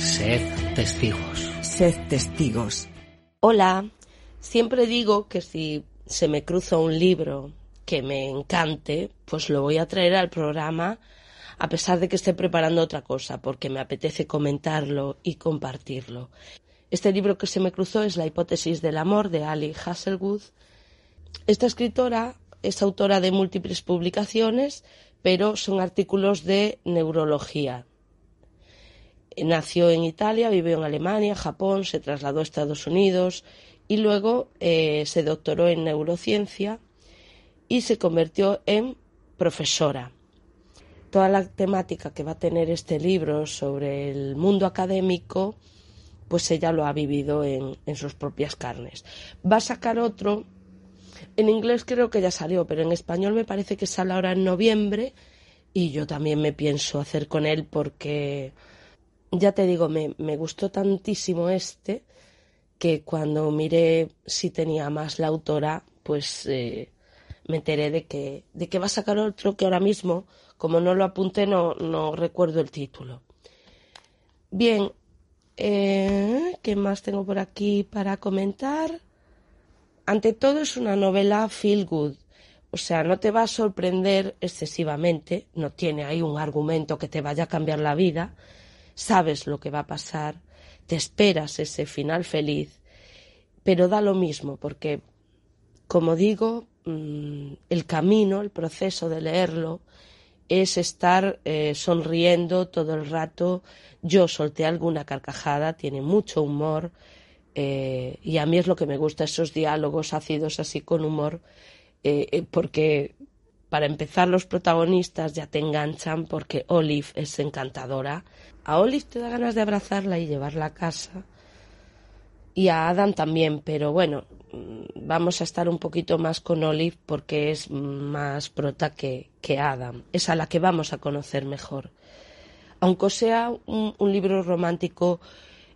Sed testigos. Sed testigos. Hola, siempre digo que si se me cruza un libro que me encante, pues lo voy a traer al programa a pesar de que esté preparando otra cosa, porque me apetece comentarlo y compartirlo. Este libro que se me cruzó es La hipótesis del amor de Ali Hasselwood. Esta escritora es autora de múltiples publicaciones, pero son artículos de neurología. Nació en Italia, vivió en Alemania, Japón, se trasladó a Estados Unidos y luego eh, se doctoró en neurociencia y se convirtió en profesora. Toda la temática que va a tener este libro sobre el mundo académico, pues ella lo ha vivido en, en sus propias carnes. Va a sacar otro en inglés creo que ya salió, pero en español me parece que sale ahora en noviembre y yo también me pienso hacer con él porque, ya te digo, me, me gustó tantísimo este que cuando miré si tenía más la autora, pues eh, me enteré de que, de que va a sacar otro que ahora mismo, como no lo apunté, no, no recuerdo el título. Bien, eh, ¿qué más tengo por aquí para comentar? Ante todo es una novela feel good, o sea, no te va a sorprender excesivamente, no tiene ahí un argumento que te vaya a cambiar la vida, sabes lo que va a pasar, te esperas ese final feliz, pero da lo mismo, porque, como digo, mm, el camino, el proceso de leerlo, es estar eh, sonriendo todo el rato. Yo solté alguna carcajada, tiene mucho humor, eh, y a mí es lo que me gusta, esos diálogos ácidos así con humor, eh, porque para empezar los protagonistas ya te enganchan porque Olive es encantadora. A Olive te da ganas de abrazarla y llevarla a casa. Y a Adam también, pero bueno, mm, vamos a estar un poquito más con Olive porque es más prota que, que Adam. Es a la que vamos a conocer mejor. Aunque sea un, libro romántico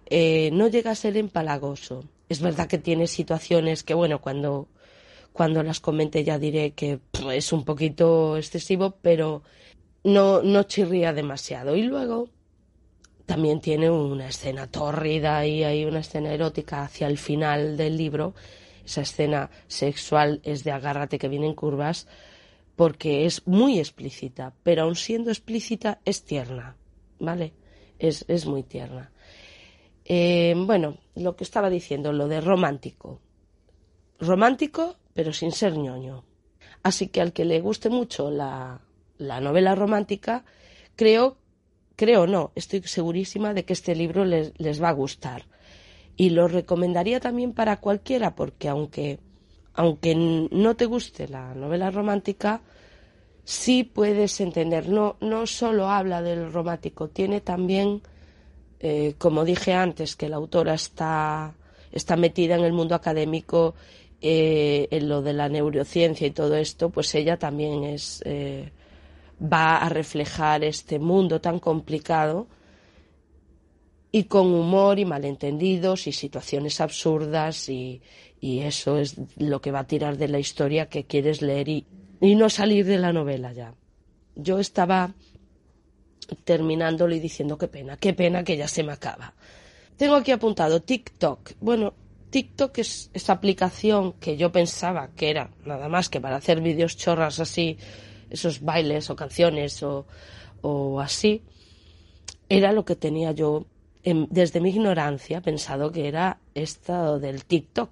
eh, no llega a ser empalagoso. Es verdad que tiene situaciones que, bueno, cuando, cuando las comente ya diré que es un poquito excesivo, pero no, no chirría demasiado. Y luego también tiene una escena tórrida y hay una escena erótica hacia el final del libro. Esa escena sexual es de agárrate que viene en curvas porque es muy explícita, pero aun siendo explícita es tierna, ¿vale? Es, es muy tierna. Eh, bueno, lo que estaba diciendo, lo de romántico. Romántico, pero sin ser ñoño. Así que al que le guste mucho la, la novela romántica, creo, creo no, estoy segurísima de que este libro les, va a gustar. Y lo recomendaría también para cualquiera, porque aunque, aunque no te guste la novela romántica, sí puedes entender. No, no solo habla del romántico, tiene también eh, como dije antes, que la autora está, está metida en el mundo académico, eh, en lo de la neurociencia y todo esto, pues ella también es, eh, va a reflejar este mundo tan complicado y con humor y malentendidos y situaciones absurdas y, y eso es lo que va a tirar de la historia que quieres leer y, y no salir de la novela ya. Yo estaba terminándolo y diciendo qué pena, qué pena que ya se me acaba. Tengo aquí apuntado TikTok. Bueno, TikTok es esa aplicación que yo pensaba que era nada más que para hacer vídeos chorras así, esos bailes o canciones o, o así. Era lo que tenía yo desde mi ignorancia pensado que era esto del TikTok.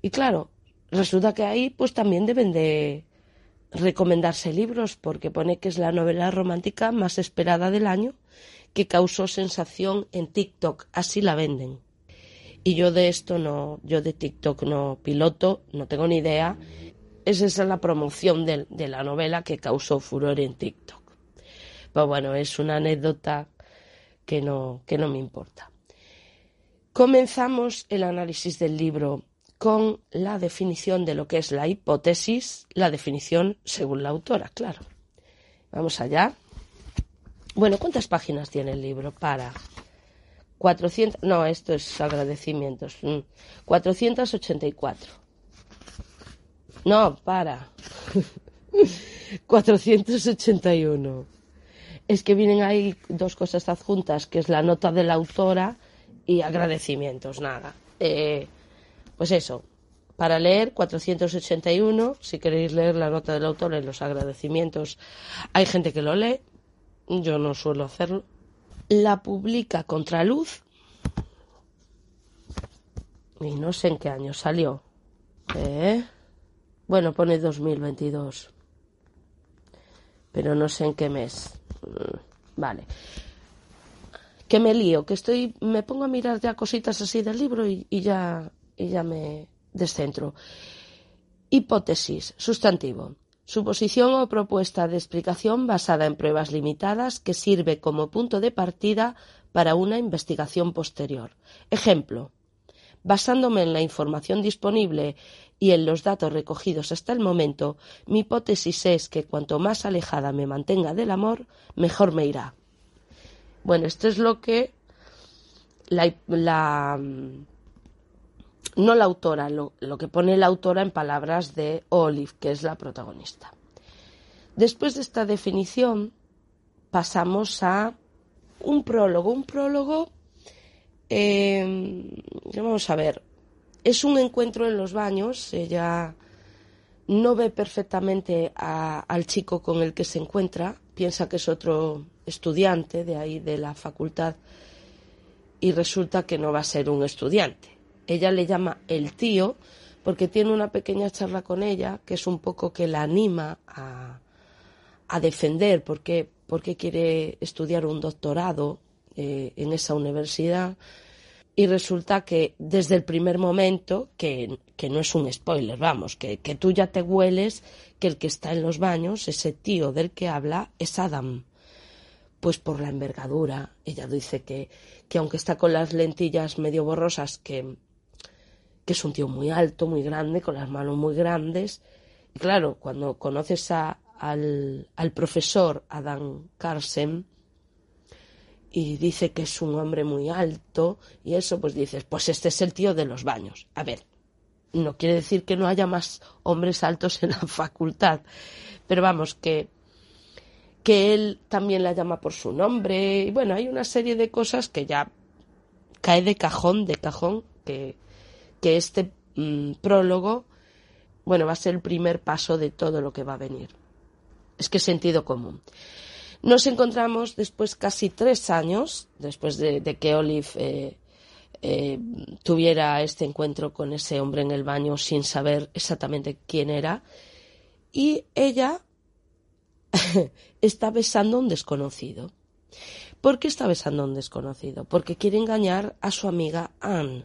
Y claro, resulta que ahí pues también deben de recomendarse libros porque pone que es la novela romántica más esperada del año que causó sensación en TikTok, así la venden. Y yo de esto no, yo de TikTok no piloto, no tengo ni idea. Es esa la promoción de, de la novela que causó furor en TikTok. Pero bueno, es una anécdota que no, que no me importa. Comenzamos el análisis del libro con la definición de lo que es la hipótesis, la definición según la autora, claro. Vamos allá. Bueno, ¿cuántas páginas tiene el libro? Para 400, no, esto es agradecimientos. 484. No, para. 481. Es que vienen ahí dos cosas adjuntas, que es la nota de la autora y agradecimientos, nada. Eh, pues eso, para leer 481, si queréis leer la nota del autor en los agradecimientos, hay gente que lo lee, yo no suelo hacerlo. La publica Contraluz y no sé en qué año salió. ¿Eh? Bueno, pone 2022, pero no sé en qué mes. Mm, vale. Que me lío, que estoy, me pongo a mirar ya cositas así del libro y ya y ya me descentro. Hipótesis, sustantivo. Suposición o propuesta de explicación basada en pruebas limitadas que sirve como punto de partida para una investigación posterior. Ejemplo. Basándome en la información disponible y en los datos recogidos hasta el momento, mi hipótesis es que cuanto más alejada me mantenga del amor, mejor me irá. Bueno, esto es lo que la, la no la autora, lo, que pone la autora en palabras de Olive, que es la protagonista. Después de esta definición, pasamos a un prólogo. Un prólogo, eh, vamos a ver, es un encuentro en los baños. Ella no ve perfectamente al chico con el que se encuentra, piensa que es otro estudiante de ahí de la facultad y resulta que no va a ser un estudiante ella le llama el tío porque tiene una pequeña charla con ella que es un poco que la anima a, defender porque, porque quiere estudiar un doctorado eh, en esa universidad y resulta que desde el primer momento, que, que no es un spoiler, vamos, que, que, tú ya te hueles que el que está en los baños, ese tío del que habla, es Adam. Pues por la envergadura, ella dice que, que aunque está con las lentillas medio borrosas, que, que es un tío muy alto, muy grande, con las manos muy grandes. Y claro, cuando conoces a, al, al, profesor Adam Carson y dice que es un hombre muy alto y eso, pues dices, pues este es el tío de los baños. A ver, no quiere decir que no haya más hombres altos en la facultad, pero vamos, que que él también la llama por su nombre y bueno, hay una serie de cosas que ya cae de cajón, de cajón, que, que este mm, prólogo, bueno, va a ser el primer paso de todo lo que va a venir. Es que sentido común. Nos encontramos después casi tres años, después de, que Olive eh, eh, tuviera este encuentro con ese hombre en el baño sin saber exactamente quién era, y ella está besando a un desconocido. ¿Por qué está besando a un desconocido? Porque quiere engañar a su amiga Anne.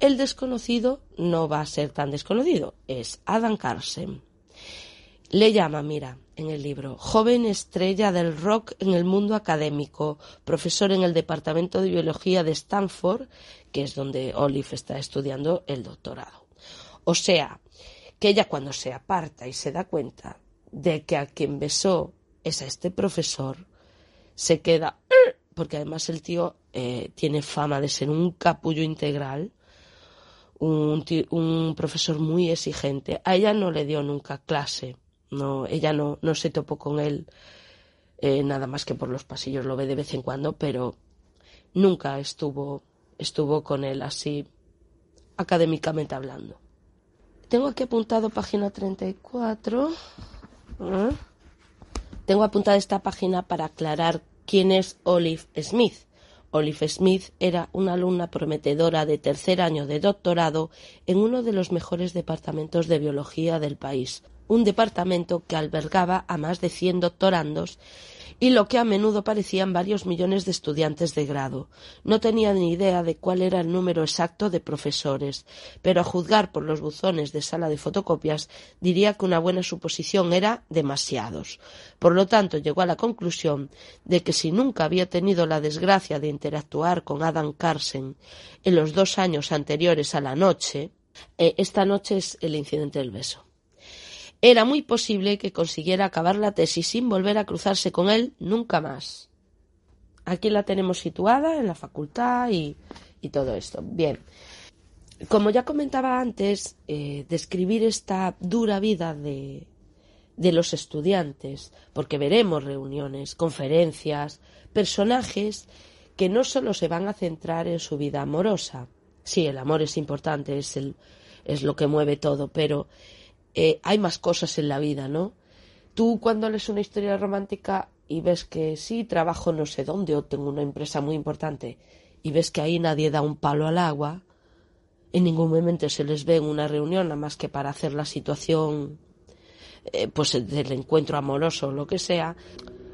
El desconocido no va a ser tan desconocido, es Adam Carson. Le llama, mira, en el libro, joven estrella del rock en el mundo académico, profesor en el Departamento de Biología de Stanford, que es donde Olive está estudiando el doctorado. O sea, que ella cuando se aparta y se da cuenta de que a quien besó es a este profesor, se queda, porque además el tío eh, tiene fama de ser un capullo integral, un, profesor muy exigente. A ella no le dio nunca clase, no, ella no, no se topó con él eh, nada más que por los pasillos, lo ve de vez en cuando, pero nunca estuvo, estuvo con él así académicamente hablando. Tengo aquí apuntado página 34. ¿eh? Tengo apuntada esta página para aclarar quién es Olive Smith. Olive Smith era una alumna prometedora de tercer año de doctorado en uno de los mejores departamentos de biología del país, un departamento que albergaba a más de 100 doctorandos y lo que a menudo parecían varios millones de estudiantes de grado. No tenía ni idea de cuál era el número exacto de profesores, pero a juzgar por los buzones de sala de fotocopias diría que una buena suposición era demasiados. Por lo tanto, llegó a la conclusión de que si nunca había tenido la desgracia de interactuar con Adam Carsen en los dos años anteriores a la noche, eh, esta noche es el incidente del beso era muy posible que consiguiera acabar la tesis sin volver a cruzarse con él nunca más. Aquí la tenemos situada en la facultad y, todo esto. Bien. Como ya comentaba antes, eh, describir esta dura vida de, de los estudiantes, porque veremos reuniones, conferencias, personajes que no solo se van a centrar en su vida amorosa. Sí, el amor es importante, es, el, es lo que mueve todo, pero eh, hay más cosas en la vida, ¿no? Tú cuando lees una historia romántica y ves que sí, trabajo no sé dónde o tengo una empresa muy importante y ves que ahí nadie da un palo al agua, en ningún momento se les ve en una reunión nada más que para hacer la situación eh, pues del encuentro amoroso o lo que sea,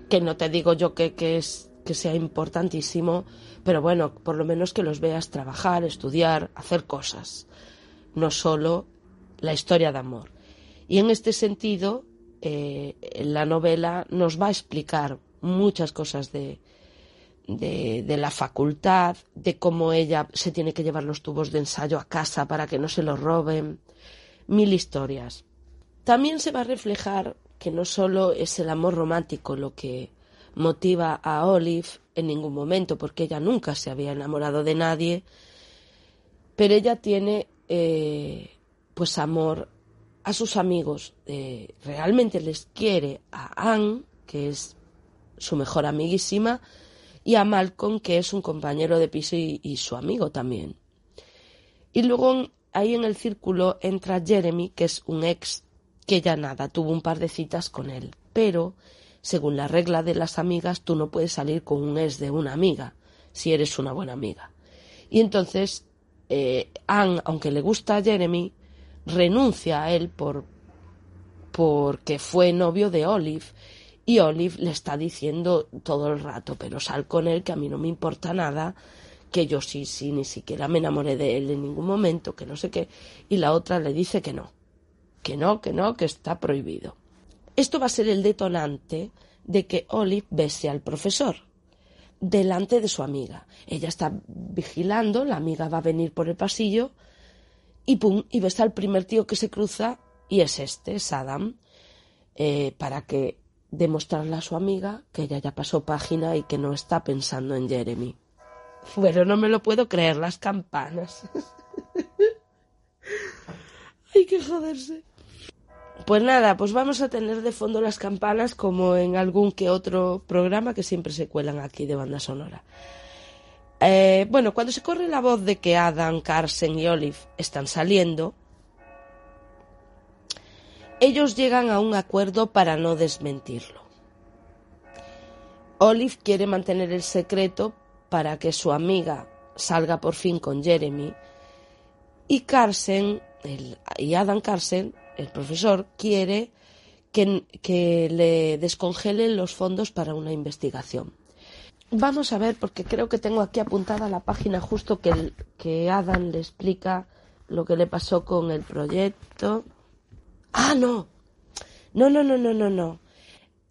que no te digo yo que, que, es, que sea importantísimo, pero bueno, por lo menos que los veas trabajar, estudiar, hacer cosas, no solo la historia de amor. Y en este sentido, eh, la novela nos va a explicar muchas cosas de, de, la facultad, de cómo ella se tiene que llevar los tubos de ensayo a casa para que no se los roben, mil historias. También se va a reflejar que no solo es el amor romántico lo que motiva a Olive en ningún momento, porque ella nunca se había enamorado de nadie, pero ella tiene eh, pues amor a sus amigos, eh, realmente les quiere a Anne, que es su mejor amiguísima, y a Malcolm, que es un compañero de piso y, su amigo también. Y luego ahí en el círculo entra Jeremy, que es un ex que ya nada, tuvo un par de citas con él, pero según la regla de las amigas, tú no puedes salir con un ex de una amiga, si eres una buena amiga. Y entonces, eh, Anne, aunque le gusta a Jeremy, renuncia a él por porque fue novio de Olive y Olive le está diciendo todo el rato, pero sal con él que a mí no me importa nada, que yo sí, sí, ni siquiera me enamoré de él en ningún momento, que no sé qué, y la otra le dice que no, que no, que no, que está prohibido. Esto va a ser el detonante de que Olive bese al profesor delante de su amiga. Ella está vigilando, la amiga va a venir por el pasillo y pum, y ves al primer tío que se cruza y es este, es Adam, eh, para que demostrarle a su amiga que ella ya pasó página y que no está pensando en Jeremy. Bueno, no me lo puedo creer, las campanas. Hay que joderse. Pues nada, pues vamos a tener de fondo las campanas como en algún que otro programa que siempre se cuelan aquí de banda sonora. Eh, bueno, cuando se corre la voz de que Adam, Carson y Olive están saliendo, ellos llegan a un acuerdo para no desmentirlo. Olive quiere mantener el secreto para que su amiga salga por fin con Jeremy y Carson y Adam Carson, el profesor, quiere que, que le descongelen los fondos para una investigación. Vamos a ver, porque creo que tengo aquí apuntada la página justo que, que Adam le explica lo que le pasó con el proyecto. Ah, no. No, no, no, no, no, no.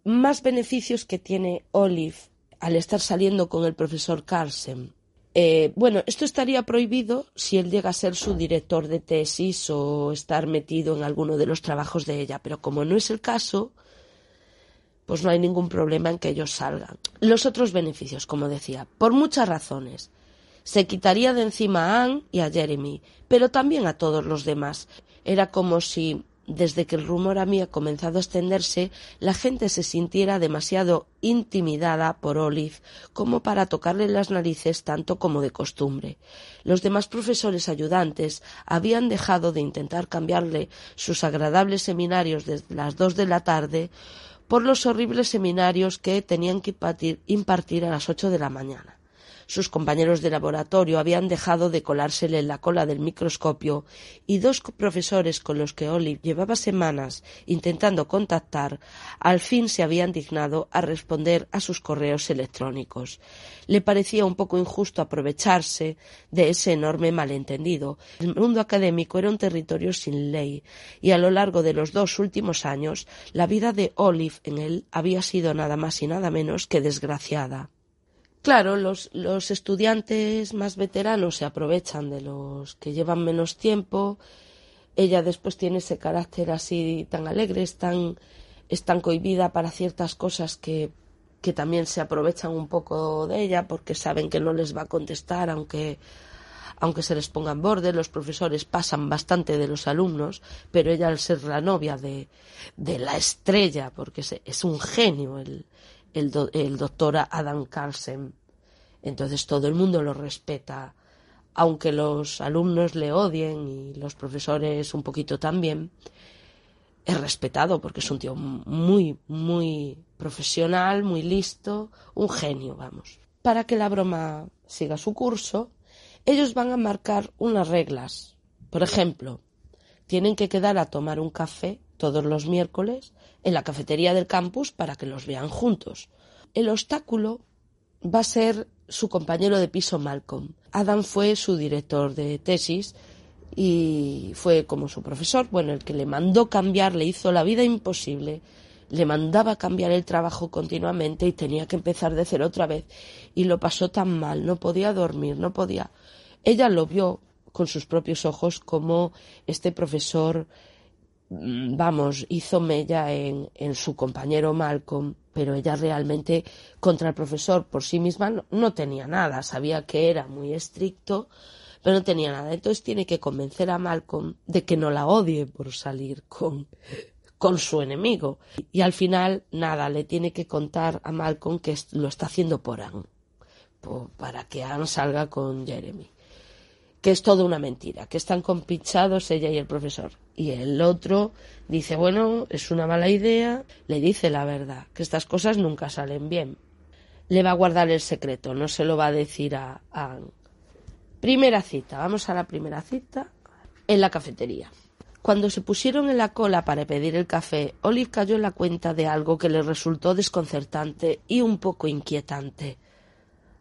Más beneficios que tiene Olive al estar saliendo con el profesor Carlsen. Eh, bueno, esto estaría prohibido si él llega a ser su director de tesis o estar metido en alguno de los trabajos de ella, pero como no es el caso, pues no hay ningún problema en que ellos salgan. Los otros beneficios, como decía, por muchas razones. Se quitaría de encima a Anne y a Jeremy, pero también a todos los demás. Era como si, desde que el rumor había comenzado a extenderse, la gente se sintiera demasiado intimidada por Olive como para tocarle las narices tanto como de costumbre. Los demás profesores ayudantes habían dejado de intentar cambiarle sus agradables seminarios desde las dos de la tarde por los horribles seminarios que tenían que impartir, a las ocho de la mañana. Sus compañeros de laboratorio habían dejado de colársele en la cola del microscopio y dos profesores con los que Olive llevaba semanas intentando contactar al fin se habían dignado a responder a sus correos electrónicos. Le parecía un poco injusto aprovecharse de ese enorme malentendido. El mundo académico era un territorio sin ley y a lo largo de los dos últimos años la vida de Olive en él había sido nada más y nada menos que desgraciada. Claro, los, los estudiantes más veteranos se aprovechan de los que llevan menos tiempo. Ella después tiene ese carácter así tan alegre, es tan, tan cohibida para ciertas cosas que, que también se aprovechan un poco de ella porque saben que no les va a contestar aunque aunque se les pongan borde, los profesores pasan bastante de los alumnos, pero ella al ser la novia de, de la estrella, porque es, es un genio el, el, do, el doctor Adam Carlsen, entonces todo el mundo lo respeta, aunque los alumnos le odien y los profesores un poquito también, es respetado porque es un tío muy, muy profesional, muy listo, un genio, vamos. Para que la broma siga su curso, ellos van a marcar unas reglas. Por ejemplo, tienen que quedar a tomar un café todos los miércoles en la cafetería del campus para que los vean juntos. El obstáculo va a ser su compañero de piso Malcolm. Adam fue su director de tesis y fue como su profesor, bueno, el que le mandó cambiar, le hizo la vida imposible, le mandaba cambiar el trabajo continuamente y tenía que empezar de cero otra vez y lo pasó tan mal, no podía dormir, no podía. Ella lo vio con sus propios ojos como este profesor, vamos, hizo mella en, en su compañero Malcolm, pero ella realmente contra el profesor por sí misma no, tenía nada, sabía que era muy estricto, pero no tenía nada. Entonces tiene que convencer a Malcolm de que no la odie por salir con, con su enemigo. Y al final, nada, le tiene que contar a Malcolm que lo está haciendo por Anne, para que Anne salga con Jeremy. Que es toda una mentira, que están compinchados ella y el profesor. Y el otro dice, bueno, es una mala idea, le dice la verdad, que estas cosas nunca salen bien. Le va a guardar el secreto, no se lo va a decir a, a Anne. Primera cita, vamos a la primera cita en la cafetería. Cuando se pusieron en la cola para pedir el café, Olive cayó en la cuenta de algo que le resultó desconcertante y un poco inquietante.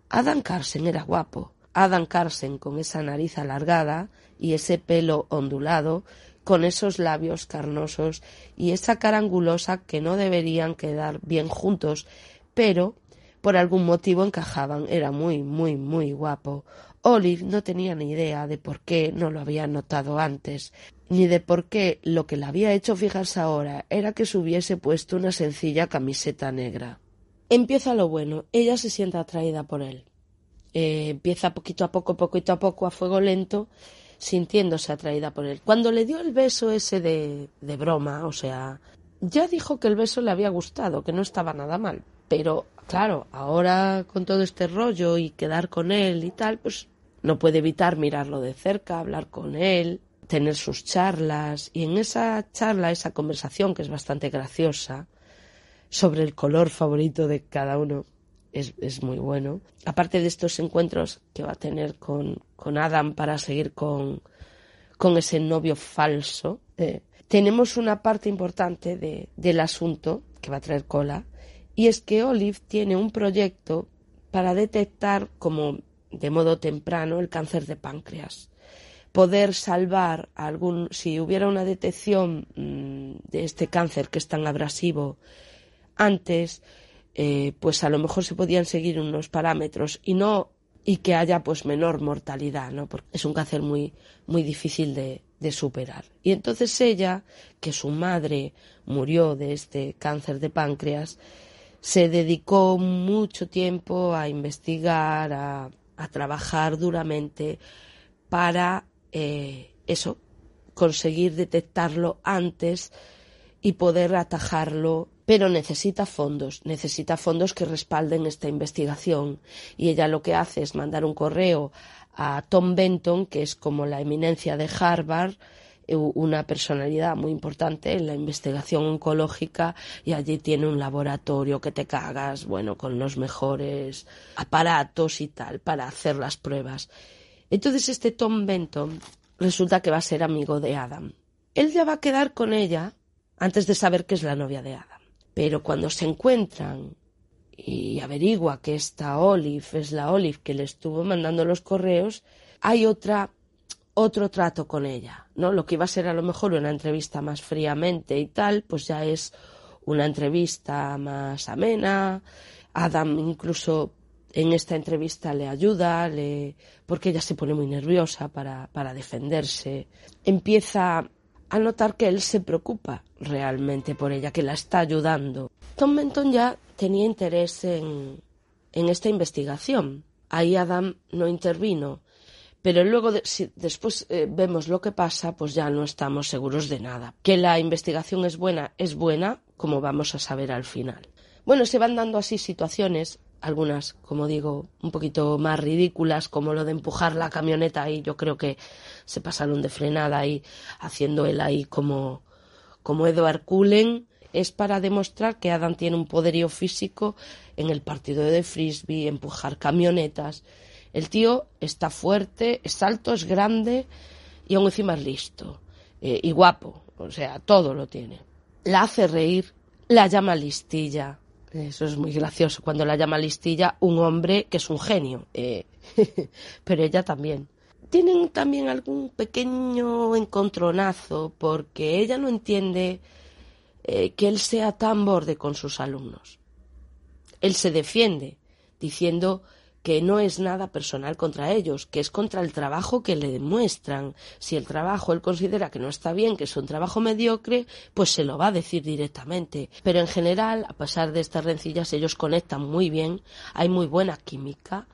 Adam Carson era guapo. Adam Carson con esa nariz alargada y ese pelo ondulado, con esos labios carnosos y esa cara angulosa que no deberían quedar bien juntos, pero por algún motivo encajaban. Era muy, muy, muy guapo. Olive no tenía ni idea de por qué no lo había notado antes, ni de por qué lo que la había hecho fijarse ahora era que se hubiese puesto una sencilla camiseta negra. Empieza lo bueno, ella se siente atraída por él. Eh, empieza poquito a poco, poquito a poco, a fuego lento, sintiéndose atraída por él. Cuando le dio el beso ese de, de broma, o sea, ya dijo que el beso le había gustado, que no estaba nada mal. Pero, claro, ahora con todo este rollo y quedar con él y tal, pues no puede evitar mirarlo de cerca, hablar con él, tener sus charlas. Y en esa charla, esa conversación, que es bastante graciosa, sobre el color favorito de cada uno, es, es muy bueno. Aparte de estos encuentros que va a tener con, con Adam para seguir con, con ese novio falso, eh, tenemos una parte importante de, del asunto que va a traer cola, y es que Olive tiene un proyecto para detectar como de modo temprano el cáncer de páncreas. Poder salvar algún, si hubiera una detección mmm, de este cáncer que es tan abrasivo antes, eh, pues a lo mejor se podían seguir unos parámetros y no y que haya pues menor mortalidad, ¿no? Porque es un cáncer muy muy difícil de, de superar. Y entonces ella, que su madre murió de este cáncer de páncreas, se dedicó mucho tiempo a investigar, a, a trabajar duramente para eh, eso, conseguir detectarlo antes y poder atajarlo, pero necesita fondos, necesita fondos que respalden esta investigación. Y ella lo que hace es mandar un correo a Tom Benton, que es como la eminencia de Harvard, eh, una personalidad muy importante en la investigación oncológica y allí tiene un laboratorio que te cagas, bueno, con los mejores aparatos y tal para hacer las pruebas. Entonces este Tom Benton resulta que va a ser amigo de Adam. Él ya va a quedar con ella antes de saber que es la novia de Adam. Pero cuando se encuentran y averigua que esta Olive es la Olive que le estuvo mandando los correos, hay otra otro trato con ella, ¿no? Lo que iba a ser a lo mejor una entrevista más fríamente y tal, pues ya es una entrevista más amena. Adam incluso en esta entrevista le ayuda, le... porque ella se pone muy nerviosa para, para defenderse. Empieza a notar que él se preocupa realmente por ella, que la está ayudando. Tom Benton ya tenía interés en, en esta investigación. Ahí Adam no intervino, pero luego si después eh, vemos lo que pasa, pues ya no estamos seguros de nada. Que la investigación es buena, es buena, como vamos a saber al final. Bueno, se van dando así situaciones, algunas, como digo, un poquito más ridículas, como lo de empujar la camioneta ahí, yo creo que se pasaron de frenada ahí, haciendo él ahí como, como Edward Cullen, es para demostrar que Adam tiene un poderío físico en el partido de frisbee, empujar camionetas, el tío está fuerte, es alto, es grande y aún encima es listo. Eh, y guapo, o sea, todo lo tiene. La hace reír, la llama listilla. Eso es muy gracioso cuando la llama listilla un hombre que es un genio. Eh, pero ella también. Tienen también algún pequeño encontronazo porque ella no entiende eh, que él sea tan borde con sus alumnos. Él se defiende diciendo que no es nada personal contra ellos, que es contra el trabajo que le demuestran. Si el trabajo él considera que no está bien, que es un trabajo mediocre, pues se lo va a decir directamente. Pero en general, a pesar de estas rencillas, ellos conectan muy bien, hay muy buena química.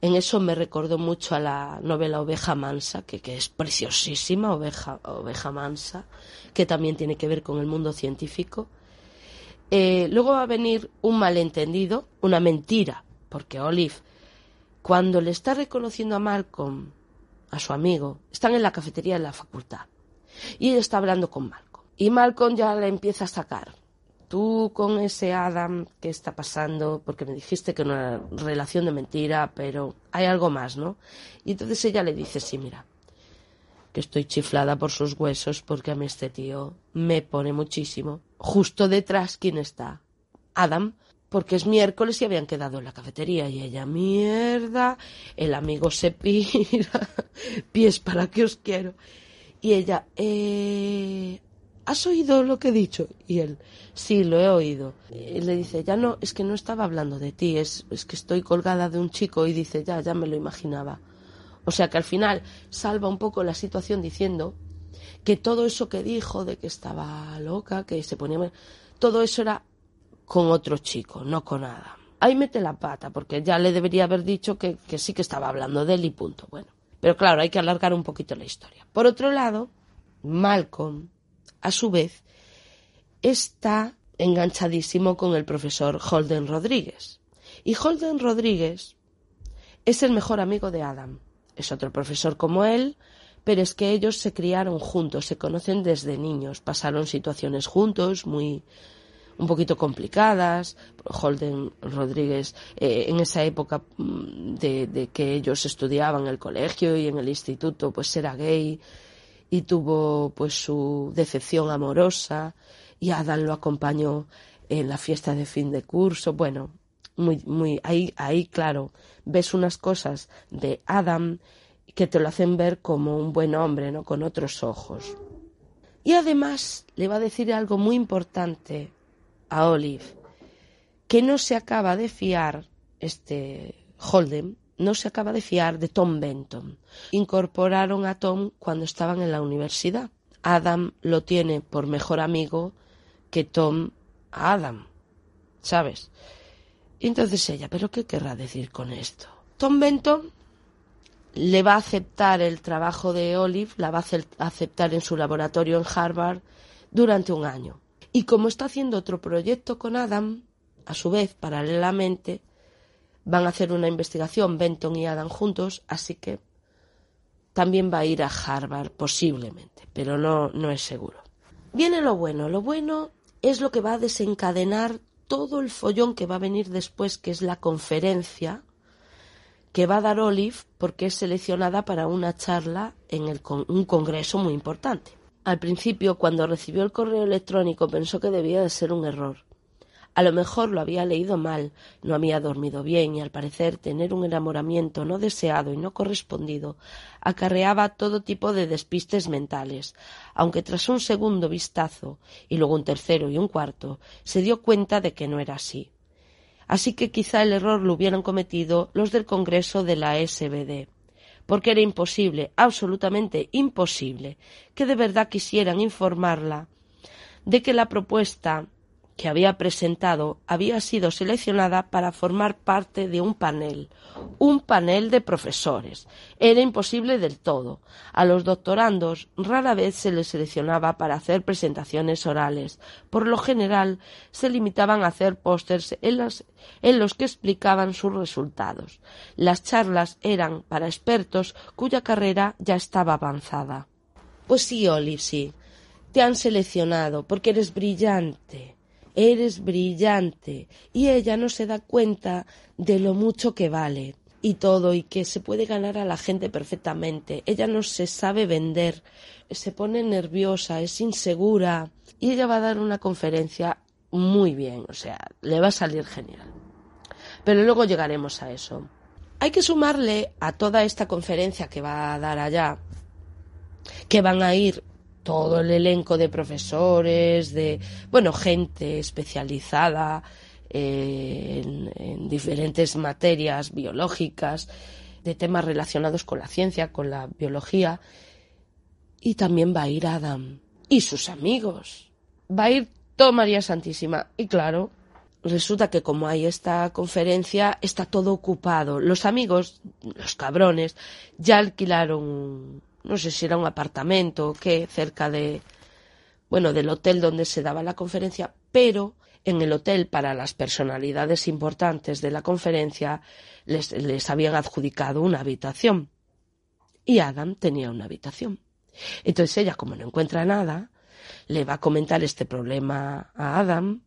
En eso me recordó mucho a la novela Oveja Mansa, que, es preciosísima, Oveja, Oveja Mansa, que también tiene que ver con el mundo científico. Eh, luego va a venir un malentendido, una mentira, porque Olive, cuando le está reconociendo a Malcolm, a su amigo, están en la cafetería de la facultad y ella está hablando con Malcolm. Y Malcolm ya le empieza a sacar. Tú con ese Adam, ¿qué está pasando? Porque me dijiste que una relación de mentira, pero hay algo más, ¿no? Y entonces ella le dice, sí, mira, que estoy chiflada por sus huesos porque a mí este tío me pone muchísimo. Justo detrás, ¿quién está? Adam, porque es miércoles y habían quedado en la cafetería y ella, mierda, el amigo se pira, pies para que os quiero. Y ella, eh, ¿has oído lo que he dicho? Y él, sí, lo he oído. Y le dice, ya no, es que no estaba hablando de ti, es, es que estoy colgada de un chico y dice, ya, ya me lo imaginaba. O sea que al final salva un poco la situación diciendo que todo eso que dijo de que estaba loca, que se ponía... Todo eso era con otro chico, no con nada. Ahí mete la pata, porque ya le debería haber dicho que, que sí que estaba hablando de él y punto. Bueno, pero claro, hay que alargar un poquito la historia. Por otro lado, Malcolm, a su vez, está enganchadísimo con el profesor Holden Rodríguez. Y Holden Rodríguez es el mejor amigo de Adam. Es otro profesor como él, pero es que ellos se criaron juntos, se conocen desde niños, pasaron situaciones juntos muy un poquito complicadas. Holden Rodríguez, eh, en esa época mm, de, que ellos estudiaban en el colegio y en el instituto, pues era gay y tuvo pues su decepción amorosa y Adam lo acompañó en la fiesta de fin de curso. Bueno, muy, muy, ahí, ahí, claro, ves unas cosas de Adam que te lo hacen ver como un buen hombre, ¿no? Con otros ojos. Y además le va a decir algo muy importante a Olive, que no se acaba de fiar, este Holden, no se acaba de fiar de Tom Benton. Incorporaron a Tom cuando estaban en la universidad. Adam lo tiene por mejor amigo que Tom a Adam, ¿sabes? entonces ella, ¿pero qué querrá decir con esto? Tom Benton le va a aceptar el trabajo de Olive, la va a aceptar en su laboratorio en Harvard durante un año. Y como está haciendo otro proyecto con Adam, a su vez, paralelamente, van a hacer una investigación Benton y Adam juntos, así que también va a ir a Harvard, posiblemente, pero no, no es seguro. Viene lo bueno. Lo bueno es lo que va a desencadenar todo el follón que va a venir después, que es la conferencia que va a dar Olive porque es seleccionada para una charla en el un congreso muy importante. Al principio, cuando recibió el correo electrónico, pensó que debía de ser un error. A lo mejor lo había leído mal, no había dormido bien y al parecer tener un enamoramiento no deseado y no correspondido acarreaba todo tipo de despistes mentales, aunque tras un segundo vistazo y luego un tercero y un cuarto se dio cuenta de que no era así. Así que quizá el error lo hubieran cometido los del Congreso de la SBD, porque era imposible, absolutamente imposible, que de verdad quisieran informarla de que la propuesta que había presentado había sido seleccionada para formar parte de un panel, un panel de profesores. Era imposible del todo. A los doctorandos rara vez se les seleccionaba para hacer presentaciones orales. Por lo general se limitaban a hacer pósters en, los que explicaban sus resultados. Las charlas eran para expertos cuya carrera ya estaba avanzada. Pues sí, Olive. Te han seleccionado porque eres brillante eres brillante y ella no se da cuenta de lo mucho que vale y todo y que se puede ganar a la gente perfectamente. Ella no se sabe vender, se pone nerviosa, es insegura y ella va a dar una conferencia muy bien, o sea, le va a salir genial. Pero luego llegaremos a eso. Hay que sumarle a toda esta conferencia que va a dar allá, que van a ir todo el elenco de profesores, de, bueno, gente especializada eh, en, diferentes materias biológicas, de temas relacionados con la ciencia, con la biología. Y también va a ir Adam y sus amigos. Va a ir toda María Santísima. Y claro, resulta que como hay esta conferencia, está todo ocupado. Los amigos, los cabrones, ya alquilaron no sé si era un apartamento o qué, cerca de, bueno, del hotel donde se daba la conferencia, pero en el hotel para las personalidades importantes de la conferencia les, les habían adjudicado una habitación. Y Adam tenía una habitación. Entonces ella, como no encuentra nada, le va a comentar este problema a Adam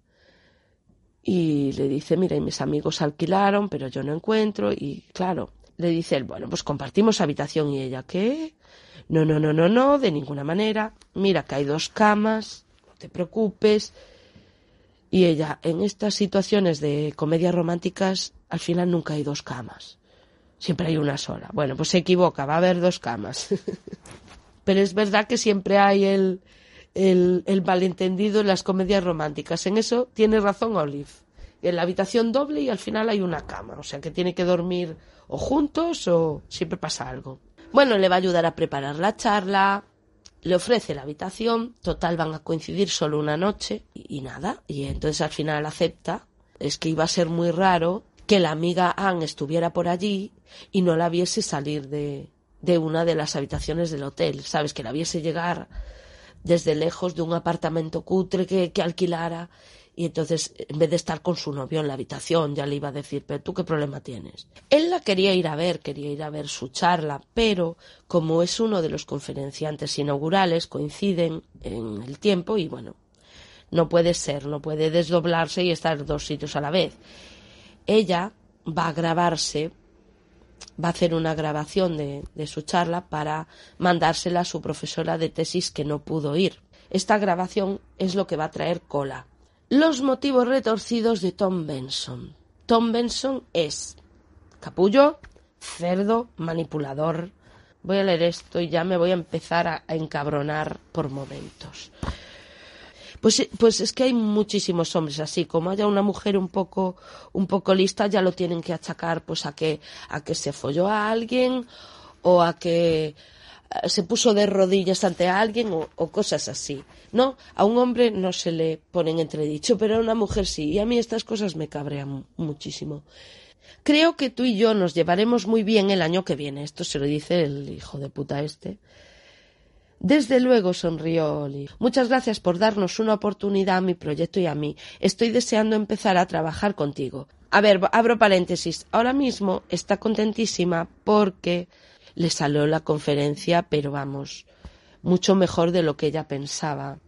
y le dice, mira, y mis amigos alquilaron, pero yo no encuentro. Y claro, le dice él, bueno, pues compartimos habitación. Y ella, ¿qué? No, no, no, no, no, de ninguna manera. Mira que hay dos camas, no te preocupes. Y ella, en estas situaciones de comedias románticas, al final nunca hay dos camas. Siempre hay una sola. Bueno, pues se equivoca, va a haber dos camas. Pero es verdad que siempre hay el, el, el malentendido en las comedias románticas. En eso tiene razón Olive. En la habitación doble y al final hay una cama. O sea que tiene que dormir o juntos o siempre pasa algo. Bueno, le va a ayudar a preparar la charla, le ofrece la habitación, total van a coincidir solo una noche y, nada, y entonces al final acepta. Es que iba a ser muy raro que la amiga Anne estuviera por allí y no la viese salir de, de una de las habitaciones del hotel, ¿sabes? Que la viese llegar desde lejos de un apartamento cutre que, que alquilara y entonces, en vez de estar con su novio en la habitación, ya le iba a decir, pero tú qué problema tienes. Él la quería ir a ver, quería ir a ver su charla, pero como es uno de los conferenciantes inaugurales, coinciden en el tiempo y bueno, no puede ser, no puede desdoblarse y estar dos sitios a la vez. Ella va a grabarse, va a hacer una grabación de, de su charla para mandársela a su profesora de tesis que no pudo ir. Esta grabación es lo que va a traer cola los motivos retorcidos de Tom Benson. Tom Benson es capullo, cerdo, manipulador. Voy a leer esto y ya me voy a empezar a, encabronar por momentos. Pues, pues es que hay muchísimos hombres así, como haya una mujer un poco, un poco lista, ya lo tienen que achacar pues a que, a que se folló a alguien o a que se puso de rodillas ante alguien o, cosas así. No, a un hombre no se le ponen entredicho, pero a una mujer sí. Y a mí estas cosas me cabrean muchísimo. Creo que tú y yo nos llevaremos muy bien el año que viene. Esto se lo dice el hijo de puta este. Desde luego, sonrió Oli. Muchas gracias por darnos una oportunidad a mi proyecto y a mí. Estoy deseando empezar a trabajar contigo. A ver, abro paréntesis. Ahora mismo está contentísima porque le salió la conferencia, pero vamos, mucho mejor de lo que ella pensaba.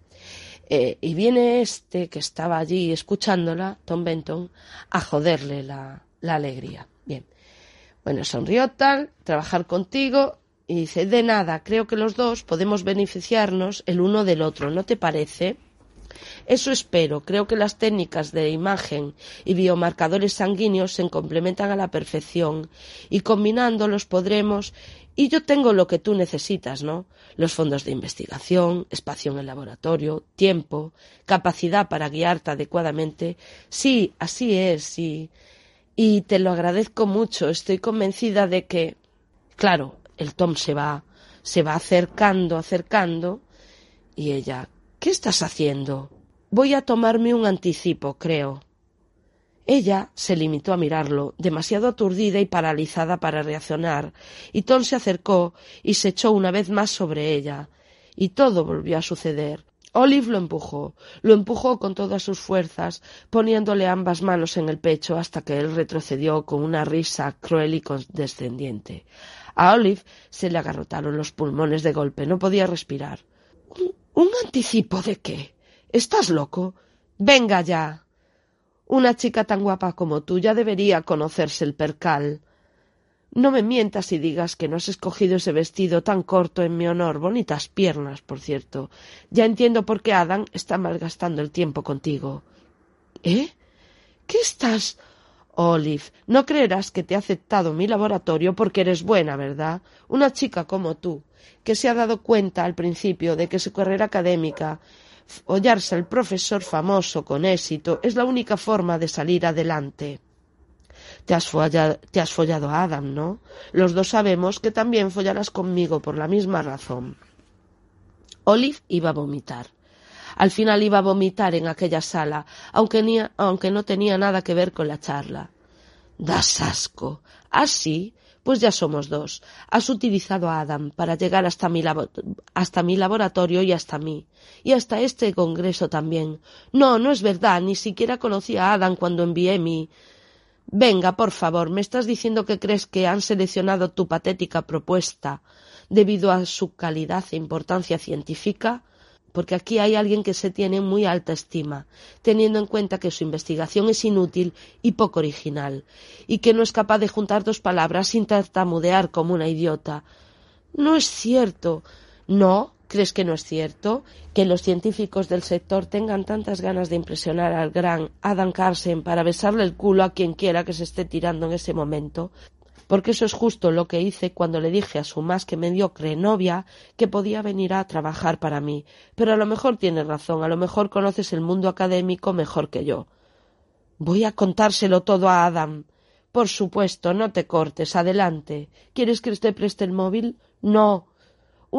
Eh, y viene este que estaba allí escuchándola, Tom Benton, a joderle la, la alegría. Bien. Bueno, sonrió tal, trabajar contigo, y dice, de nada, creo que los dos podemos beneficiarnos el uno del otro, ¿no te parece? Eso espero. Creo que las técnicas de imagen y biomarcadores sanguíneos se complementan a la perfección y combinándolos podremos y yo tengo lo que tú necesitas, ¿no? Los fondos de investigación, espacio en el laboratorio, tiempo, capacidad para guiarte adecuadamente. Sí, así es, sí. Y te lo agradezco mucho. Estoy convencida de que, claro, el Tom se va, se va acercando, acercando, y ella, ¿qué estás haciendo? Voy a tomarme un anticipo, creo. Ella se limitó a mirarlo, demasiado aturdida y paralizada para reaccionar, y Tom se acercó y se echó una vez más sobre ella, y todo volvió a suceder. Olive lo empujó, lo empujó con todas sus fuerzas, poniéndole ambas manos en el pecho hasta que él retrocedió con una risa cruel y condescendiente. A Olive se le agarrotaron los pulmones de golpe, no podía respirar. ¿Un, anticipo de qué? ¿Estás loco? Venga ya. Una chica tan guapa como tú ya debería conocerse el percal. No me mientas y digas que no has escogido ese vestido tan corto en mi honor. Bonitas piernas, por cierto. Ya entiendo por qué Adam está malgastando el tiempo contigo. ¿Eh? ¿Qué estás? Olive, no creerás que te ha aceptado mi laboratorio porque eres buena, ¿verdad? Una chica como tú, que se ha dado cuenta al principio de que su carrera académica hollarse al profesor famoso con éxito es la única forma de salir adelante. Te has, follado, te has follado a Adam, ¿no? Los dos sabemos que también follarás conmigo por la misma razón. Olive iba a vomitar. Al final iba a vomitar en aquella sala, aunque, aunque no tenía nada que ver con la charla. Das asco. Así, pues ya somos dos. Has utilizado a Adam para llegar hasta mi, hasta mi laboratorio y hasta mí. Y hasta este congreso también. No, no es verdad. Ni siquiera conocí a Adam cuando envié mi. Venga, por favor, ¿me estás diciendo que crees que han seleccionado tu patética propuesta debido a su calidad e importancia científica? Porque aquí hay alguien que se tiene muy alta estima, teniendo en cuenta que su investigación es inútil y poco original, y que no es capaz de juntar dos palabras sin tartamudear como una idiota. No es cierto. No, ¿crees que no es cierto? Que los científicos del sector tengan tantas ganas de impresionar al gran Adam Carson para besarle el culo a quien quiera que se esté tirando en ese momento, porque eso es justo lo que hice cuando le dije a su más que mediocre novia que podía venir a trabajar para mí. Pero a lo mejor tienes razón, a lo mejor conoces el mundo académico mejor que yo. Voy a contárselo todo a Adam. Por supuesto, no te cortes. Adelante. ¿Quieres que te preste el móvil? No.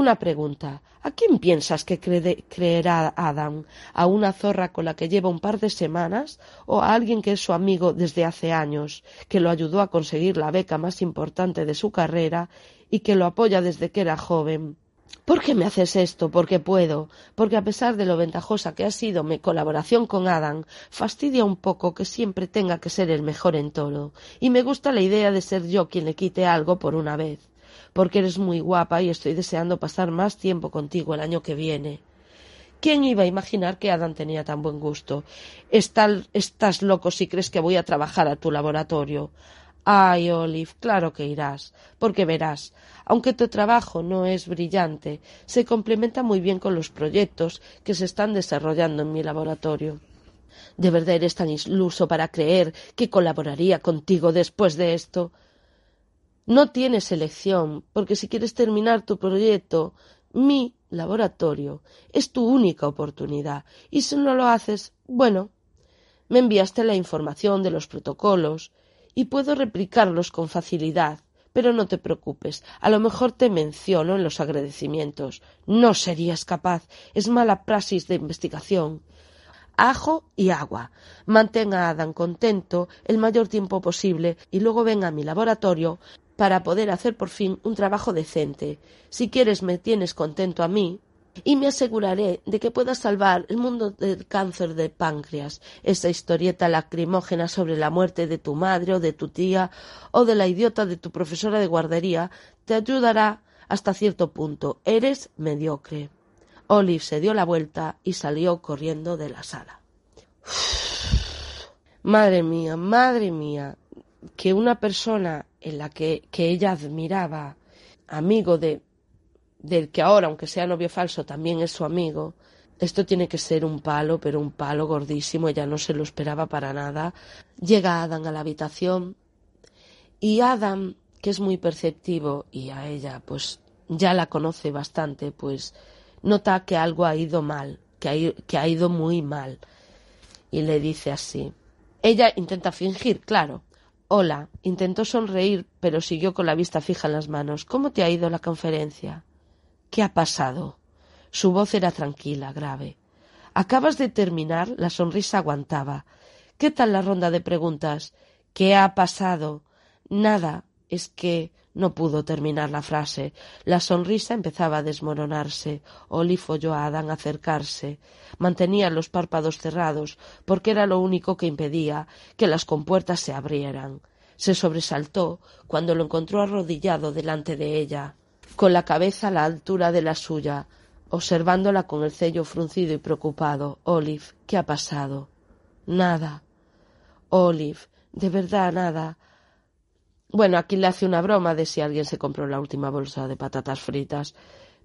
Una pregunta. ¿A quién piensas que creerá Adam? ¿A una zorra con la que lleva un par de semanas? ¿O a alguien que es su amigo desde hace años, que lo ayudó a conseguir la beca más importante de su carrera y que lo apoya desde que era joven? ¿Por qué me haces esto? Porque puedo. Porque a pesar de lo ventajosa que ha sido mi colaboración con Adam, fastidia un poco que siempre tenga que ser el mejor en todo. Y me gusta la idea de ser yo quien le quite algo por una vez porque eres muy guapa y estoy deseando pasar más tiempo contigo el año que viene. ¿Quién iba a imaginar que Adam tenía tan buen gusto? estás loco si crees que voy a trabajar a tu laboratorio. Ay, Olive, claro que irás, porque verás, aunque tu trabajo no es brillante, se complementa muy bien con los proyectos que se están desarrollando en mi laboratorio. ¿De verdad eres tan iluso para creer que colaboraría contigo después de esto? No tienes elección, porque si quieres terminar tu proyecto, mi laboratorio es tu única oportunidad. Y si no lo haces, bueno, me enviaste la información de los protocolos y puedo replicarlos con facilidad. Pero no te preocupes, a lo mejor te menciono en los agradecimientos. No serías capaz. Es mala praxis de investigación. Ajo y agua. Mantenga a Adam contento el mayor tiempo posible y luego venga a mi laboratorio para poder hacer por fin un trabajo decente. Si quieres me tienes contento a mí, y me aseguraré de que pueda salvar el mundo del cáncer de páncreas. Esa historieta lacrimógena sobre la muerte de tu madre o de tu tía o de la idiota de tu profesora de guardería te ayudará hasta cierto punto. Eres mediocre. Olive se dio la vuelta y salió corriendo de la sala. Madre mía, madre mía, que una persona en la que, que ella admiraba, amigo de del que ahora, aunque sea novio falso, también es su amigo, esto tiene que ser un palo, pero un palo gordísimo, ella no se lo esperaba para nada. Llega Adam a la habitación y Adam, que es muy perceptivo y a ella pues ya la conoce bastante, pues nota que algo ha ido mal, que que ha ido muy mal. Y le dice así. Ella intenta fingir, claro. Hola, intentó sonreír, pero siguió con la vista fija en las manos. ¿Cómo te ha ido la conferencia? ¿Qué ha pasado? Su voz era tranquila, grave. Acabas de terminar. La sonrisa aguantaba. ¿Qué tal la ronda de preguntas? ¿Qué ha pasado? Nada. Es que no pudo terminar la frase. La sonrisa empezaba a desmoronarse. Olive oyó a Adán acercarse. Mantenía los párpados cerrados, porque era lo único que impedía que las compuertas se abrieran. Se sobresaltó cuando lo encontró arrodillado delante de ella con la cabeza a la altura de la suya, observándola con el ceño fruncido y preocupado. Olive, ¿qué ha pasado? Nada. Olive, de verdad nada. Bueno, aquí le hace una broma de si alguien se compró la última bolsa de patatas fritas,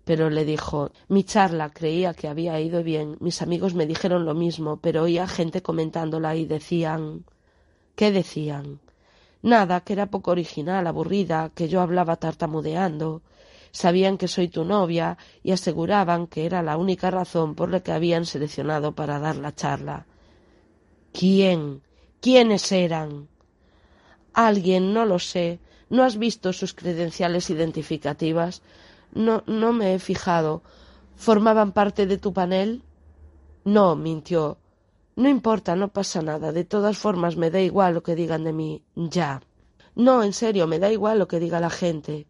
pero le dijo mi charla creía que había ido bien, mis amigos me dijeron lo mismo, pero oía gente comentándola y decían ¿qué decían? Nada, que era poco original, aburrida, que yo hablaba tartamudeando. Sabían que soy tu novia y aseguraban que era la única razón por la que habían seleccionado para dar la charla. ¿Quién? ¿Quiénes eran? Alguien, no lo sé. ¿No has visto sus credenciales identificativas? No, no me he fijado. ¿Formaban parte de tu panel? No, mintió. No importa, no pasa nada. De todas formas, me da igual lo que digan de mí. Ya. No, en serio, me da igual lo que diga la gente.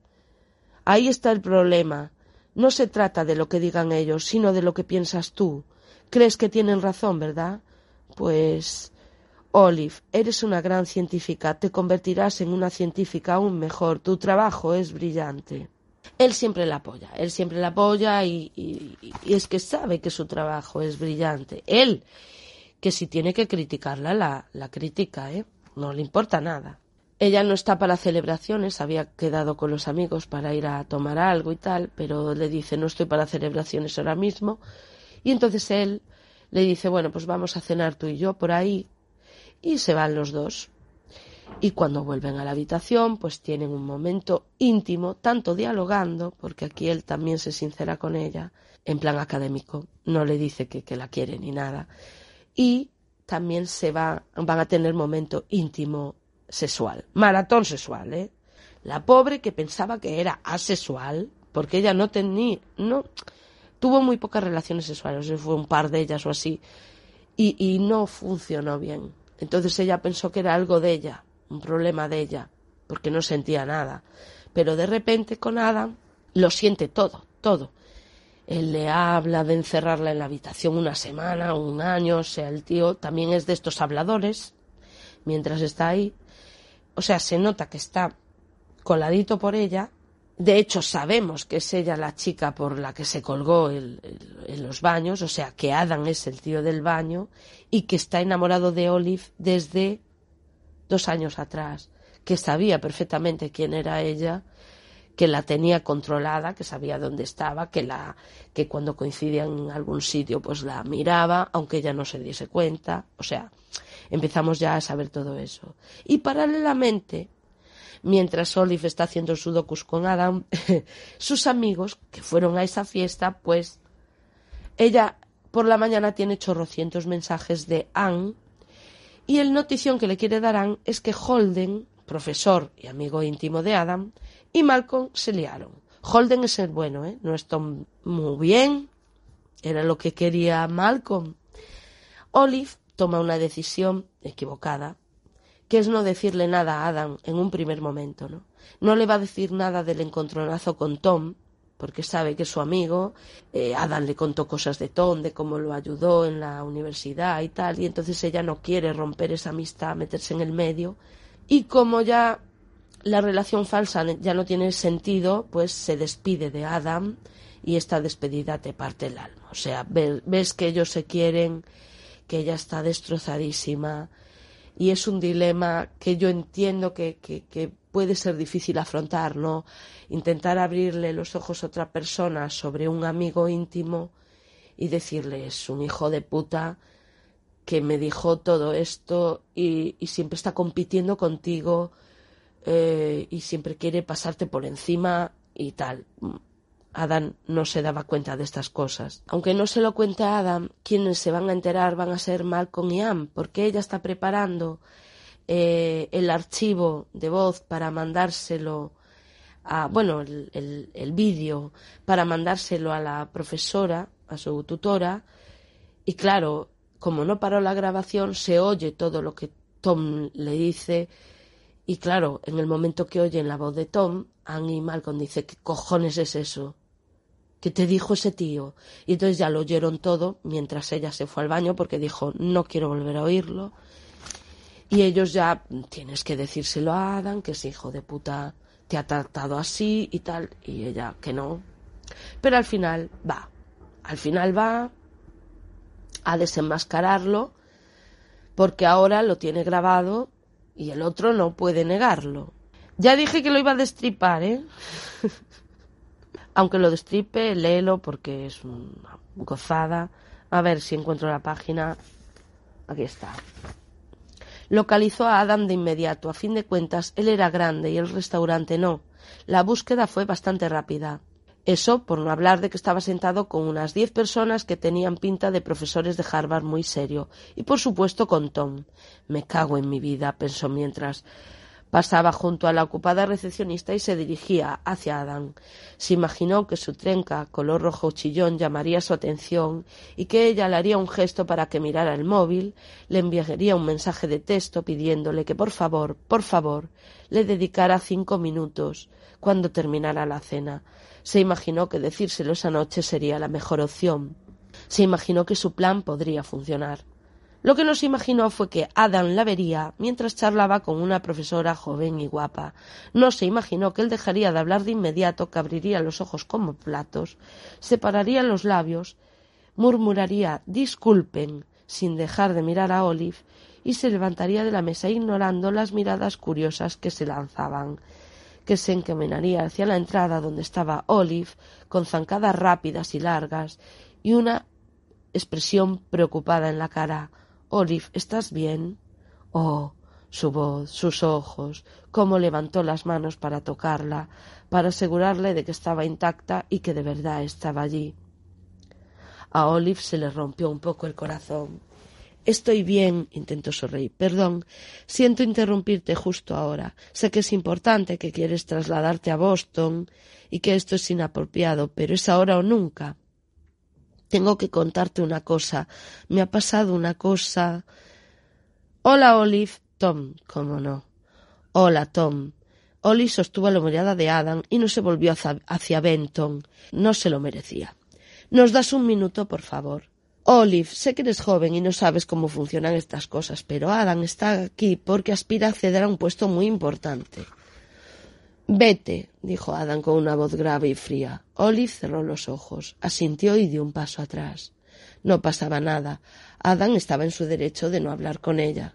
Ahí está el problema. No se trata de lo que digan ellos, sino de lo que piensas tú. Crees que tienen razón, ¿verdad? Pues. Olive, eres una gran científica, te convertirás en una científica aún mejor, tu trabajo es brillante. Él siempre la apoya, él siempre la apoya y, y, es que sabe que su trabajo es brillante. Él, que si tiene que criticarla, la, la critica, ¿eh? No le importa nada. Ella no está para celebraciones, había quedado con los amigos para ir a tomar algo y tal, pero le dice no estoy para celebraciones ahora mismo. Y entonces él le dice, bueno, pues vamos a cenar tú y yo por ahí. Y se van los dos. Y cuando vuelven a la habitación, pues tienen un momento íntimo, tanto dialogando, porque aquí él también se sincera con ella, en plan académico, no le dice que, que la quiere ni nada. Y también se va, van a tener momento íntimo sexual, maratón sexual, ¿eh? La pobre que pensaba que era asexual, porque ella no tenía, no, tuvo muy pocas relaciones sexuales, fue un par de ellas o así, y, y no funcionó bien. Entonces ella pensó que era algo de ella, un problema de ella, porque no sentía nada. Pero de repente con Adam lo siente todo, todo. Él le habla de encerrarla en la habitación una semana, un año, o sea, el tío también es de estos habladores, mientras está ahí, o sea, se nota que está coladito por ella. De hecho, sabemos que es ella la chica por la que se colgó el, en los baños, o sea, que Adam es el tío del baño y que está enamorado de Olive desde dos años atrás, que sabía perfectamente quién era ella, que la tenía controlada, que sabía dónde estaba, que la que cuando coincidían en algún sitio pues la miraba, aunque ella no se diese cuenta, o sea, empezamos ya a saber todo eso. Y paralelamente, mientras Olive está haciendo su docus con Adam, sus amigos que fueron a esa fiesta, pues ella por la mañana tiene chorrocientos mensajes de Anne y el notición que le quiere dar Anne es que Holden, profesor y amigo íntimo de Adam, y Malcolm se liaron. Holden es el bueno, ¿eh? No está muy bien. Era lo que quería Malcolm. Olive toma una decisión equivocada, que es no decirle nada a Adam en un primer momento, ¿no? No le va a decir nada del encontronazo con Tom, porque sabe que es su amigo. Eh, Adam le contó cosas de Tom, de cómo lo ayudó en la universidad y tal, y entonces ella no quiere romper esa amistad, meterse en el medio. Y como ya la relación falsa ya no tiene sentido, pues se despide de Adam y esta despedida te parte el alma. O sea, ves que ellos se quieren, que ella está destrozadísima y es un dilema que yo entiendo que, que, puede ser difícil afrontar, ¿no? Intentar abrirle los ojos a otra persona sobre un amigo íntimo y decirle es un hijo de puta que me dijo todo esto y, y siempre está compitiendo contigo eh, y siempre quiere pasarte por encima y tal. Adam no se daba cuenta de estas cosas. Aunque no se lo cuente a Adam, quienes se van a enterar van a ser Malcolm y Ann, porque ella está preparando eh, el archivo de voz para mandárselo a, bueno, el, el vídeo para mandárselo a la profesora, a su tutora, y claro, como no paró la grabación, se oye todo lo que Tom le dice y claro, en el momento que oyen la voz de Tom, Annie y Malcolm dice, ¿qué cojones es eso? ¿Qué te dijo ese tío? Y entonces ya lo oyeron todo mientras ella se fue al baño porque dijo, no quiero volver a oírlo. Y ellos ya, tienes que decírselo a Adam, que ese hijo de puta te ha tratado así y tal. Y ella, que no. Pero al final va. Al final va a desenmascararlo porque ahora lo tiene grabado y el otro no puede negarlo. Ya dije que lo iba a destripar, ¿eh? Aunque lo destripe, léelo porque es una gozada. A ver si encuentro la página. Aquí está. Localizó a Adam de inmediato. A fin de cuentas, él era grande y el restaurante no. La búsqueda fue bastante rápida. Eso por no hablar de que estaba sentado con unas diez personas que tenían pinta de profesores de Harvard muy serio, y por supuesto con Tom. Me cago en mi vida, pensó mientras pasaba junto a la ocupada recepcionista y se dirigía hacia Adam. Se imaginó que su trenca color rojo chillón llamaría su atención y que ella le haría un gesto para que mirara el móvil, le enviaría un mensaje de texto pidiéndole que por favor, por favor, le dedicara cinco minutos cuando terminara la cena. Se imaginó que decírselo esa noche sería la mejor opción. Se imaginó que su plan podría funcionar. Lo que no se imaginó fue que Adam la vería mientras charlaba con una profesora joven y guapa. No se imaginó que él dejaría de hablar de inmediato, que abriría los ojos como platos, separaría los labios, murmuraría disculpen sin dejar de mirar a Olive y se levantaría de la mesa ignorando las miradas curiosas que se lanzaban que se encaminaría hacia la entrada donde estaba Olive, con zancadas rápidas y largas, y una expresión preocupada en la cara. Olive, ¿estás bien? Oh, su voz, sus ojos, cómo levantó las manos para tocarla, para asegurarle de que estaba intacta y que de verdad estaba allí. A Olive se le rompió un poco el corazón. Estoy bien, intentó sonreír. Perdón, siento interrumpirte justo ahora. Sé que es importante, que quieres trasladarte a Boston y que esto es inapropiado, pero es ahora o nunca. Tengo que contarte una cosa. Me ha pasado una cosa. Hola, Olive. Tom, cómo no. Hola, Tom. Olive sostuvo la mirada de Adam y no se volvió hacia Benton. No se lo merecía. ¿Nos das un minuto, por favor? Olive, sé que eres joven y no sabes cómo funcionan estas cosas, pero Adam está aquí porque aspira a acceder a un puesto muy importante. Vete, dijo Adam con una voz grave y fría. Olive cerró los ojos, asintió y dio un paso atrás. No pasaba nada. Adam estaba en su derecho de no hablar con ella.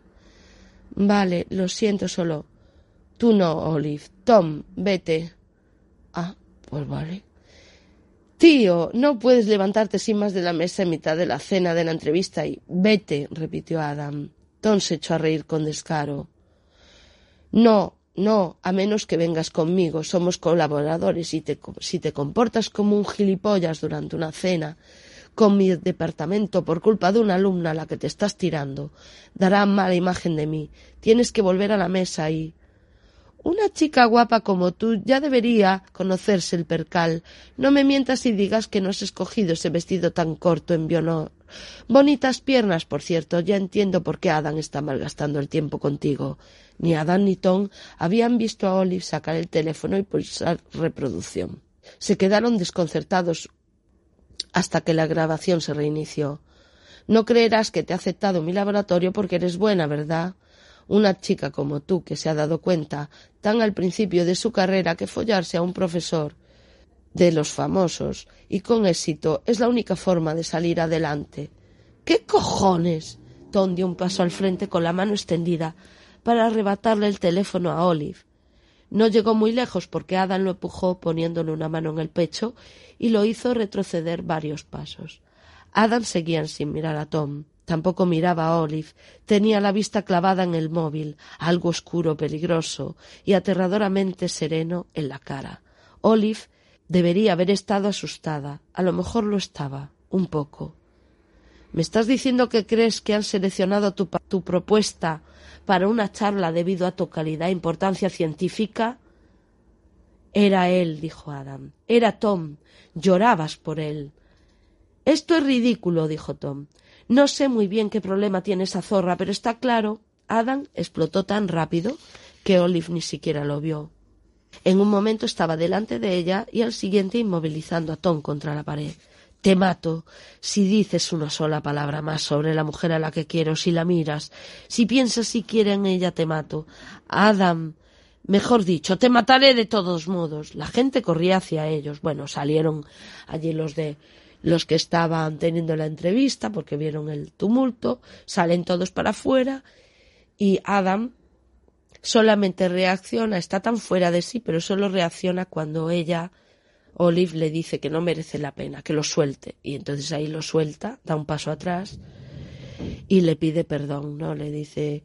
Vale, lo siento solo. Tú no, Olive. Tom, vete. Ah, pues vale. Tío, no puedes levantarte sin más de la mesa en mitad de la cena de la entrevista y vete, repitió Adam. Tom se echó a reír con descaro. No, no, a menos que vengas conmigo. Somos colaboradores y te, si te comportas como un gilipollas durante una cena con mi departamento por culpa de una alumna a la que te estás tirando, dará mala imagen de mí. Tienes que volver a la mesa y. Una chica guapa como tú ya debería conocerse el percal. No me mientas y digas que no has escogido ese vestido tan corto en mi honor. Bonitas piernas, por cierto. Ya entiendo por qué Adam está malgastando el tiempo contigo. Ni Adam ni Tom habían visto a Olive sacar el teléfono y pulsar reproducción. Se quedaron desconcertados hasta que la grabación se reinició. No creerás que te ha aceptado mi laboratorio porque eres buena, ¿verdad? Una chica como tú que se ha dado cuenta tan al principio de su carrera que follarse a un profesor de los famosos y con éxito es la única forma de salir adelante. ¿Qué cojones? Tom dio un paso al frente con la mano extendida para arrebatarle el teléfono a Olive. No llegó muy lejos porque Adam lo empujó poniéndole una mano en el pecho y lo hizo retroceder varios pasos. Adam seguía sin mirar a Tom. Tampoco miraba a Olive. Tenía la vista clavada en el móvil, algo oscuro, peligroso y aterradoramente sereno en la cara. Olive debería haber estado asustada. A lo mejor lo estaba, un poco. ¿Me estás diciendo que crees que han seleccionado tu, propuesta para una charla debido a tu calidad e importancia científica? Era él, dijo Adam. Era Tom. Llorabas por él. Esto es ridículo, dijo Tom. No sé muy bien qué problema tiene esa zorra, pero está claro. Adam explotó tan rápido que Olive ni siquiera lo vio. En un momento estaba delante de ella y al siguiente inmovilizando a Tom contra la pared. Te mato si dices una sola palabra más sobre la mujer a la que quiero, si la miras, si piensas siquiera en ella, te mato. Adam, mejor dicho, te mataré de todos modos. La gente corría hacia ellos. Bueno, salieron allí los de los que estaban teniendo la entrevista porque vieron el tumulto, salen todos para afuera y Adam solamente reacciona, está tan fuera de sí, pero solo reacciona cuando ella Olive le dice que no merece la pena, que lo suelte. Y entonces ahí lo suelta, da un paso atrás y le pide perdón, ¿no? Le dice,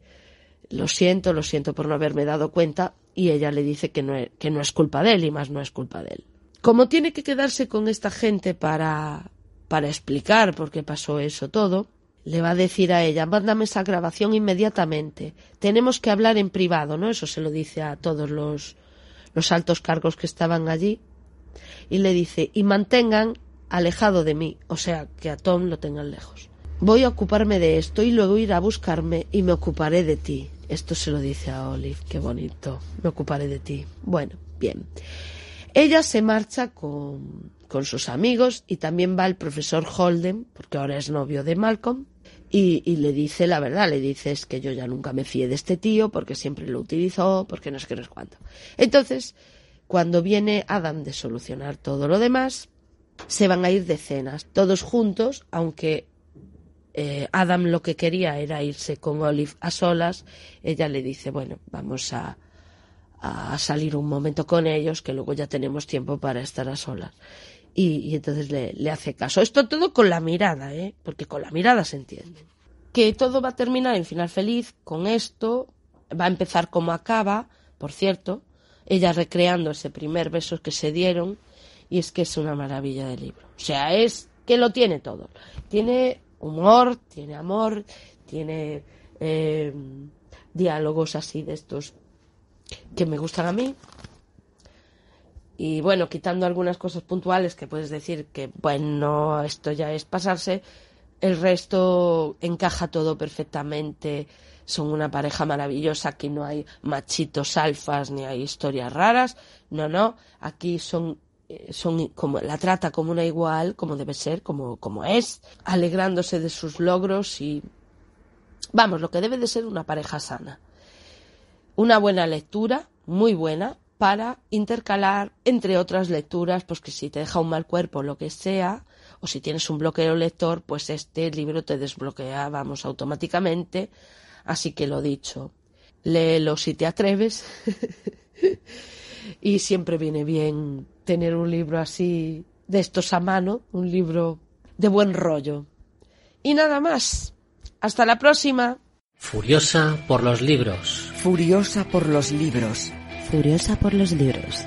lo siento, lo siento por no haberme dado cuenta. Y ella le dice que no es, que no es culpa de él y más no es culpa de él. Como tiene que quedarse con esta gente para, para explicar por qué pasó eso todo, le va a decir a ella, mándame esa grabación inmediatamente. Tenemos que hablar en privado, ¿no? Eso se lo dice a todos los, los altos cargos que estaban allí y le dice y mantengan alejado de mí, o sea, que a Tom lo tengan lejos. Voy a ocuparme de esto y luego ir a buscarme y me ocuparé de ti. Esto se lo dice a Olive, qué bonito, me ocuparé de ti. Bueno, bien. Ella se marcha con, con sus amigos y también va el profesor Holden, porque ahora es novio de Malcolm, y, le dice la verdad, le dice que yo ya nunca me fié de este tío porque siempre lo utilizó, porque no es que no es cuánto. Entonces, cuando viene Adam de solucionar todo lo demás, se van a ir de cenas, todos juntos, aunque eh, Adam lo que quería era irse con Olive a solas, ella le dice, bueno, vamos a, salir un momento con ellos, que luego ya tenemos tiempo para estar a solas. Y, y entonces le, le, hace caso. Esto todo con la mirada, ¿eh? porque con la mirada se entiende. Que todo va a terminar en final feliz con esto, va a empezar como acaba, por cierto, ella recreando ese primer beso que se dieron y es que es una maravilla de libro. O sea, es que lo tiene todo. Tiene humor, tiene amor, tiene eh, diálogos así de estos que me gustan a mí. Y bueno, quitando algunas cosas puntuales que puedes decir que, bueno, esto ya es pasarse, el resto encaja todo perfectamente son una pareja maravillosa, aquí no hay machitos alfas ni hay historias raras, no, no, aquí son eh, son como la trata como una igual, como debe ser, como, como es, alegrándose de sus logros y vamos, lo que debe de ser una pareja sana. Una buena lectura, muy buena, para intercalar entre otras lecturas, pues que si te deja un mal cuerpo, lo que sea, o si tienes un bloqueo lector, pues este libro te desbloquea, vamos, automáticamente Así que lo dicho, léelo si te atreves. y siempre viene bien tener un libro así de estos a mano, un libro de buen rollo. Y nada más. Hasta la próxima. Furiosa por los libros. Furiosa por los libros. Furiosa por los libros.